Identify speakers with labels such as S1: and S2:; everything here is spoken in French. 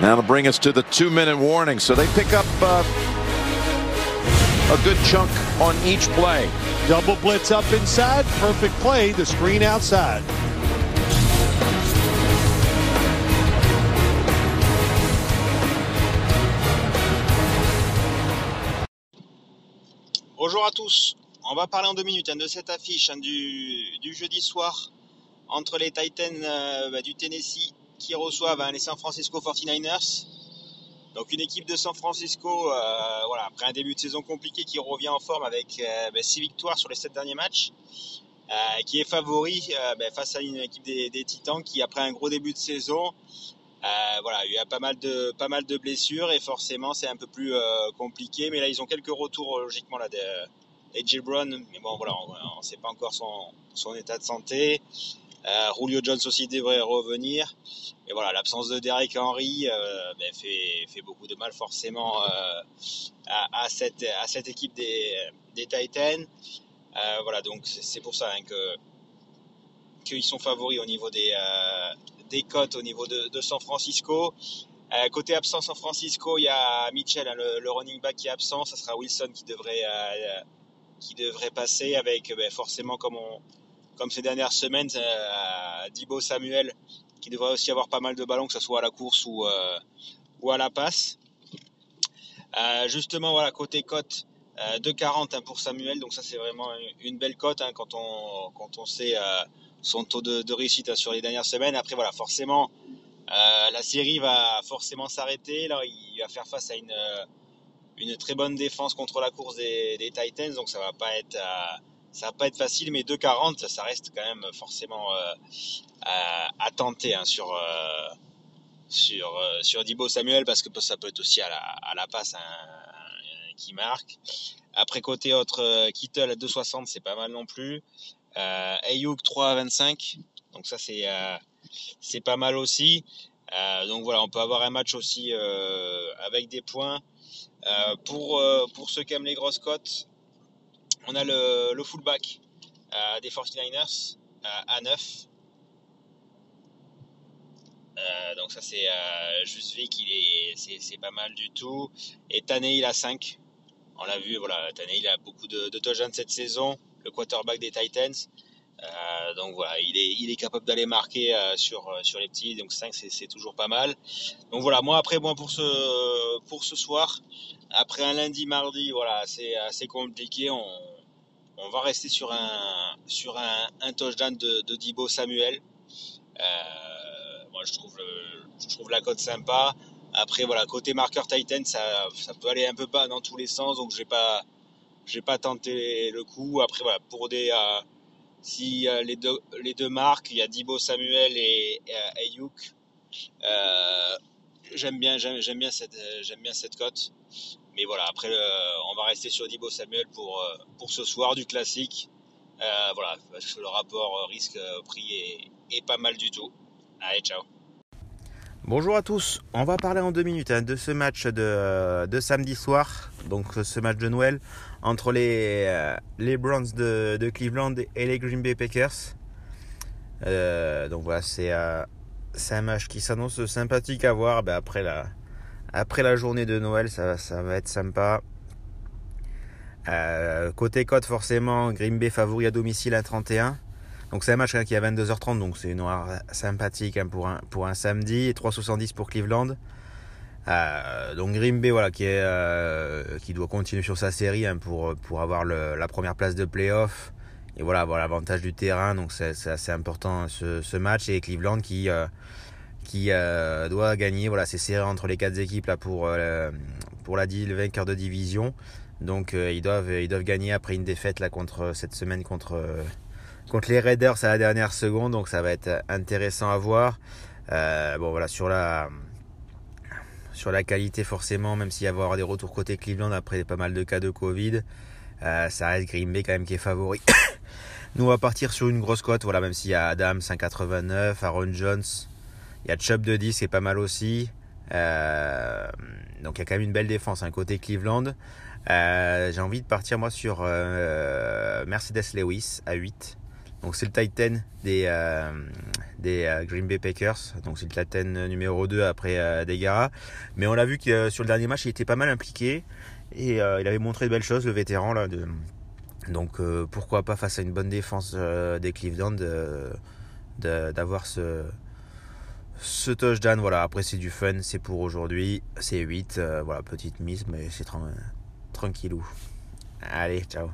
S1: That'll bring us to the two-minute warning. So they pick up uh, a good chunk on each play.
S2: Double blitz up inside. Perfect play. The screen outside.
S3: Bonjour à tous. On va parler en deux minutes hein, de cette affiche hein, du, du, jeudi soir entre les Titans euh, bah, du Tennessee qui reçoivent les San Francisco 49ers. Donc une équipe de San Francisco, euh, voilà, après un début de saison compliqué, qui revient en forme avec 6 euh, bah, victoires sur les 7 derniers matchs, euh, qui est favori bah, face à une équipe des, Titans qui, après un gros début de saison, voilà, il y a pas mal de pas mal de blessures et forcément c'est un peu plus compliqué. Mais là, ils ont quelques retours logiquement là de, de Brown, mais bon voilà, on ne sait pas encore son, son état de santé. Euh, Julio Jones aussi devrait revenir. Et voilà, l'absence de Derek Henry euh, ben, fait, fait, beaucoup de mal forcément euh, à, cette, équipe des, des Titans. Euh, voilà, donc c'est pour ça hein, que qu'ils sont favoris au niveau des, euh, des cotes au niveau de, San Francisco. Euh, côté absent San Francisco, il y a Mitchell, hein, le, le, running back qui est absent. Ça sera Wilson qui devrait, qui devrait passer avec ben, forcément comme on, comme ces dernières semaines, euh, Dibo Samuel, qui devrait aussi avoir pas mal de ballons, que ce soit à la course ou, euh, ou à la passe. Euh, justement, voilà, côté cote, euh, 2,40 hein, pour Samuel, donc ça c'est vraiment une belle cote hein, quand, on, quand on sait euh, son taux de, réussite hein, sur les dernières semaines. Après, voilà, forcément, euh, la série va forcément s'arrêter. Là, il va faire face à une, une très bonne défense contre la course des, des Titans, donc ça va pas être ça va pas être facile, mais 2,40, ça reste quand même forcément euh, à, à, tenter hein, sur euh, sur euh, sur Dibo Samuel parce que ça peut être aussi à la, à passe hein, qui marque. Après côté autre, Kittle à 2,60, c'est pas mal non plus. Euh, Ayuk 3,25, donc ça c'est c'est pas mal aussi. donc voilà, on peut avoir un match aussi avec des points. pour pour ceux qui aiment les grosses cotes, on a le, fullback euh, des 49ers euh, à 9. Euh, donc ça c'est euh, juste Vic, il est, c'est, pas mal du tout. Et il a 5. On l'a vu, voilà, il a beaucoup de, de touchdowns cette saison, le quarterback des Titans. Donc voilà, il est, il est capable d'aller marquer sur, sur les petits, donc 5 c'est, c'est toujours pas mal. Donc voilà, moi après, moi pour ce, pour ce soir, après un lundi, mardi, voilà, c'est assez compliqué. On va rester sur un sur un, touchdown de, de Dibo Samuel. Euh, moi, je trouve la cote sympa. Après, voilà, côté marqueur Titan, ça, peut aller un peu pas dans tous les sens, donc j'ai pas pas tenté le coup. Après, voilà, pour des euh, si euh, les deux marques, il y a Dibo Samuel et, Ayuk. J'aime bien j'aime bien cette j'aime bien cette cote. Mais voilà, après, euh, on va rester sur Dibo Samuel pour, euh, pour ce soir du classique. Euh, voilà, parce que le rapport risque-prix est, pas mal du tout. Allez, ciao.
S4: Bonjour à tous, on va parler en deux minutes hein, de ce match de, de, samedi soir, donc ce match de Noël entre les, les Browns de, de Cleveland et les Green Bay Packers. Euh, donc voilà, c'est c'est un match qui s'annonce sympathique à voir ben après la, après la journée de Noël, ça, ça va être sympa. Euh, côté cote, forcément, Green Bay favori à domicile à 31. Donc c'est un match hein, qui est à 22h30, donc c'est une heure sympathique hein, pour, un, pour un samedi. Et 3,70 pour Cleveland. Euh, donc Green Bay voilà, qui, est, euh, qui doit continuer sur sa série hein, pour, pour avoir la première place de playoff. Et voilà, avoir l'avantage du terrain, donc c'est assez important ce, ce, match. Et Cleveland qui qui euh, doit gagner. Voilà, c'est serré entre les quatre équipes là pour euh, pour la le vainqueur de division. Donc euh, ils doivent ils doivent gagner après une défaite là contre cette semaine contre contre les Raiders à la dernière seconde. Donc ça va être intéressant à voir. Bon voilà sur la sur la qualité forcément, même s'il va y avoir des retours côté Cleveland après pas mal de cas de Covid, ça reste Green Bay quand même qui est favori. Nous on va partir sur une grosse cote, voilà, même s'il y a Adam 5,89, Aaron Jones il y a Chubb de 10 qui est pas mal aussi. Euh, donc il y a quand même une belle défense, un hein, côté Cleveland. Euh, j'ai envie de partir moi sur euh, Mercedes Lewis à 8.
S3: Donc c'est le Titan des, des Green Bay Packers. Donc c'est le Titan numéro 2 après Degara. Mais on l'a vu que sur le dernier match, il était pas mal impliqué. Et il avait montré de belles choses, le vétéran. Là. Donc pourquoi pas face à une bonne défense des Cleveland d'avoir ce, ce touchdown. Voilà, après c'est du fun, c'est pour aujourd'hui. C'est 8. voilà, petite mise, mais c'est tranquillou. Allez, ciao.